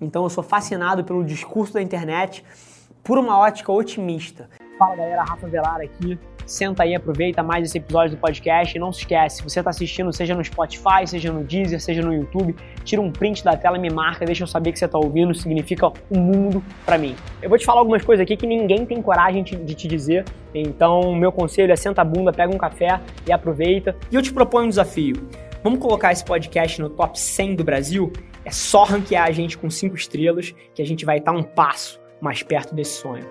Então eu sou fascinado pelo discurso da internet por uma ótica otimista. Fala galera, Rafa Velar aqui. Senta aí, aproveita mais esse episódio do podcast e não se esquece, você está assistindo, seja no Spotify, seja no Deezer, seja no YouTube, tira um print da tela me marca, deixa eu saber que você está ouvindo, significa um mundo para mim. Eu vou te falar algumas coisas aqui que ninguém tem coragem de te dizer, então meu conselho é senta a bunda, pega um café e aproveita. E eu te proponho um desafio. Vamos colocar esse podcast no top 100 do Brasil? É só ranquear a gente com 5 estrelas que a gente vai estar um passo mais perto desse sonho.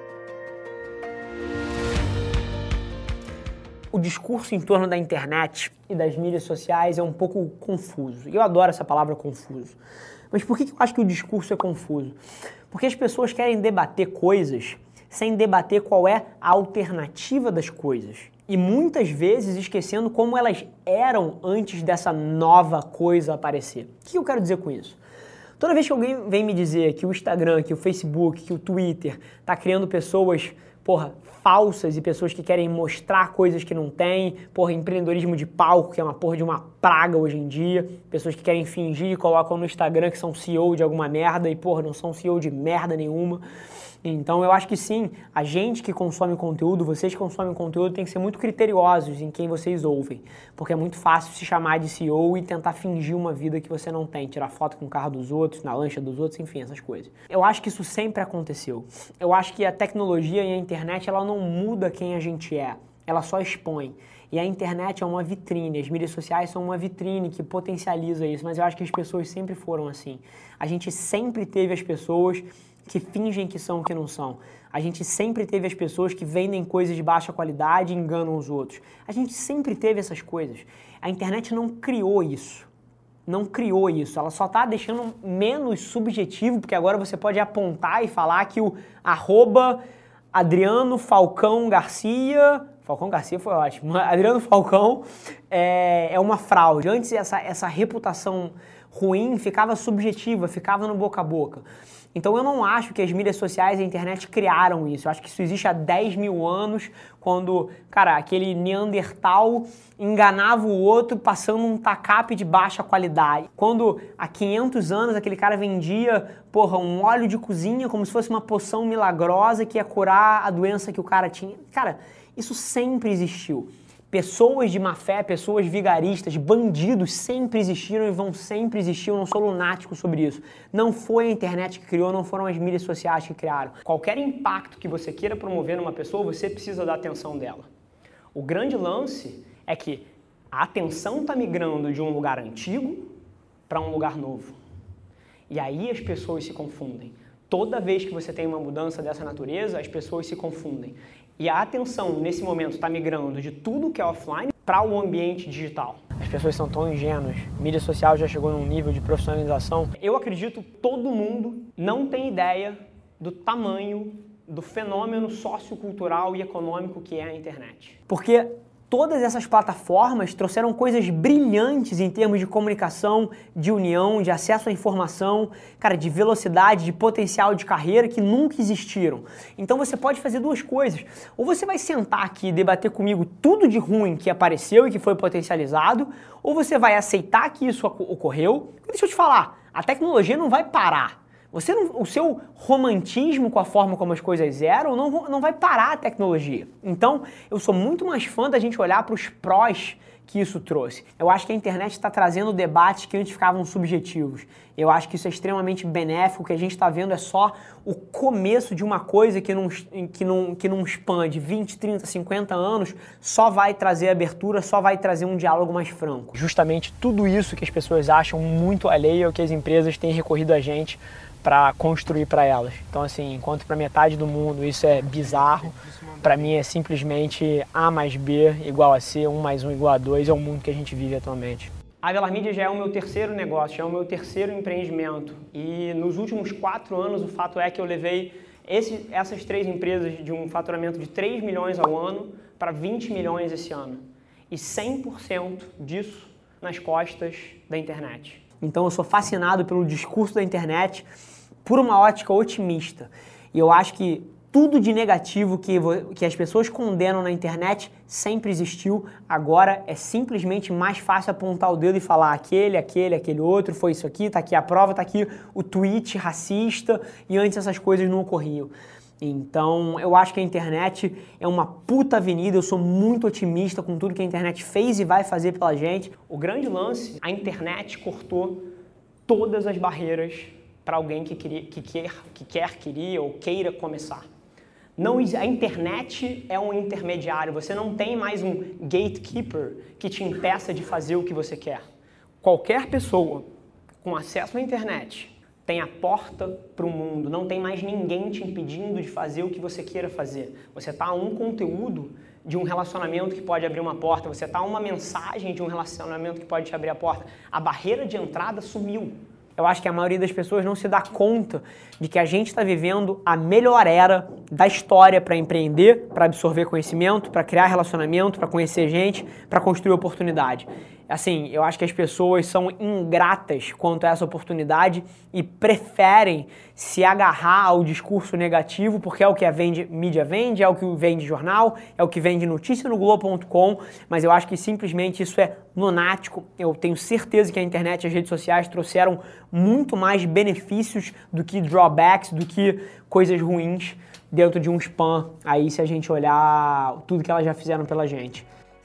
O discurso em torno da internet e das mídias sociais é um pouco confuso. Eu adoro essa palavra confuso. Mas por que eu acho que o discurso é confuso? Porque as pessoas querem debater coisas sem debater qual é a alternativa das coisas e muitas vezes esquecendo como elas eram antes dessa nova coisa aparecer. O que eu quero dizer com isso? Toda vez que alguém vem me dizer que o Instagram, que o Facebook, que o Twitter está criando pessoas, porra, falsas e pessoas que querem mostrar coisas que não têm, porra, empreendedorismo de palco, que é uma porra de uma praga hoje em dia, pessoas que querem fingir e colocam no Instagram que são CEO de alguma merda e, porra, não são CEO de merda nenhuma. Então eu acho que sim, a gente que consome conteúdo, vocês que consomem conteúdo, tem que ser muito criteriosos em quem vocês ouvem, porque é muito fácil se chamar de CEO e tentar fingir uma vida que você não tem, tirar foto com o carro dos outros, na lancha dos outros, enfim, essas coisas. Eu acho que isso sempre aconteceu. Eu acho que a tecnologia e a internet ela não muda quem a gente é, ela só expõe. E a internet é uma vitrine, as mídias sociais são uma vitrine que potencializa isso, mas eu acho que as pessoas sempre foram assim. A gente sempre teve as pessoas que fingem que são o que não são. A gente sempre teve as pessoas que vendem coisas de baixa qualidade e enganam os outros. A gente sempre teve essas coisas. A internet não criou isso. Não criou isso. Ela só está deixando menos subjetivo, porque agora você pode apontar e falar que o arroba Adriano Falcão Garcia. Falcão Garcia foi ótimo. Adriano Falcão é, é uma fraude. Antes essa, essa reputação ruim ficava subjetiva, ficava no boca a boca. Então eu não acho que as mídias sociais e a internet criaram isso. Eu acho que isso existe há 10 mil anos, quando, cara, aquele Neandertal enganava o outro passando um tacape de baixa qualidade. Quando há 500 anos aquele cara vendia, porra, um óleo de cozinha como se fosse uma poção milagrosa que ia curar a doença que o cara tinha. Cara, isso sempre existiu. Pessoas de má fé, pessoas vigaristas, bandidos sempre existiram e vão sempre existir. Eu não sou lunático sobre isso. Não foi a internet que criou, não foram as mídias sociais que criaram. Qualquer impacto que você queira promover numa pessoa, você precisa da atenção dela. O grande lance é que a atenção está migrando de um lugar antigo para um lugar novo. E aí as pessoas se confundem. Toda vez que você tem uma mudança dessa natureza, as pessoas se confundem. E a atenção nesse momento está migrando de tudo que é offline para o ambiente digital. As pessoas são tão ingênuas. mídia social já chegou num nível de profissionalização. Eu acredito que todo mundo não tem ideia do tamanho do fenômeno sociocultural e econômico que é a internet. Porque Todas essas plataformas trouxeram coisas brilhantes em termos de comunicação, de união, de acesso à informação, cara, de velocidade, de potencial de carreira que nunca existiram. Então você pode fazer duas coisas. Ou você vai sentar aqui e debater comigo tudo de ruim que apareceu e que foi potencializado, ou você vai aceitar que isso ocorreu. Deixa eu te falar, a tecnologia não vai parar. Você não, o seu romantismo com a forma como as coisas eram não, não vai parar a tecnologia. Então, eu sou muito mais fã da gente olhar para os prós que isso trouxe. Eu acho que a internet está trazendo debates que antes ficavam subjetivos. Eu acho que isso é extremamente benéfico. O que a gente está vendo é só o começo de uma coisa que num, que, num, que num span de 20, 30, 50 anos só vai trazer abertura, só vai trazer um diálogo mais franco. Justamente tudo isso que as pessoas acham muito alheio ao que as empresas têm recorrido a gente para construir para elas. Então, assim, enquanto para metade do mundo isso é bizarro, para mim é simplesmente A mais B igual a C, 1 mais 1 igual a 2, é o mundo que a gente vive atualmente. A Velar Mídia já é o meu terceiro negócio, já é o meu terceiro empreendimento. E nos últimos quatro anos, o fato é que eu levei esse, essas três empresas de um faturamento de 3 milhões ao ano para 20 milhões esse ano. E 100% disso nas costas da internet. Então eu sou fascinado pelo discurso da internet por uma ótica otimista. E eu acho que tudo de negativo que, que as pessoas condenam na internet sempre existiu. Agora é simplesmente mais fácil apontar o dedo e falar aquele, aquele, aquele outro, foi isso aqui, tá aqui a prova, tá aqui o tweet racista e antes essas coisas não ocorriam. Então, eu acho que a internet é uma puta avenida. Eu sou muito otimista com tudo que a internet fez e vai fazer pela gente. O grande lance, a internet cortou todas as barreiras para alguém que, queria, que, quer, que quer, queria ou queira começar. Não, a internet é um intermediário, você não tem mais um gatekeeper que te impeça de fazer o que você quer. Qualquer pessoa com acesso à internet tem a porta para o mundo, não tem mais ninguém te impedindo de fazer o que você queira fazer. Você está a um conteúdo de um relacionamento que pode abrir uma porta, você está a uma mensagem de um relacionamento que pode te abrir a porta. A barreira de entrada sumiu. Eu acho que a maioria das pessoas não se dá conta de que a gente está vivendo a melhor era da história para empreender, para absorver conhecimento, para criar relacionamento, para conhecer gente, para construir oportunidade assim, eu acho que as pessoas são ingratas quanto a essa oportunidade e preferem se agarrar ao discurso negativo, porque é o que a vende, mídia vende, é o que vende jornal, é o que vende notícia no Globo.com, mas eu acho que simplesmente isso é lunático. Eu tenho certeza que a internet e as redes sociais trouxeram muito mais benefícios do que drawbacks, do que coisas ruins dentro de um spam, aí se a gente olhar tudo que elas já fizeram pela gente.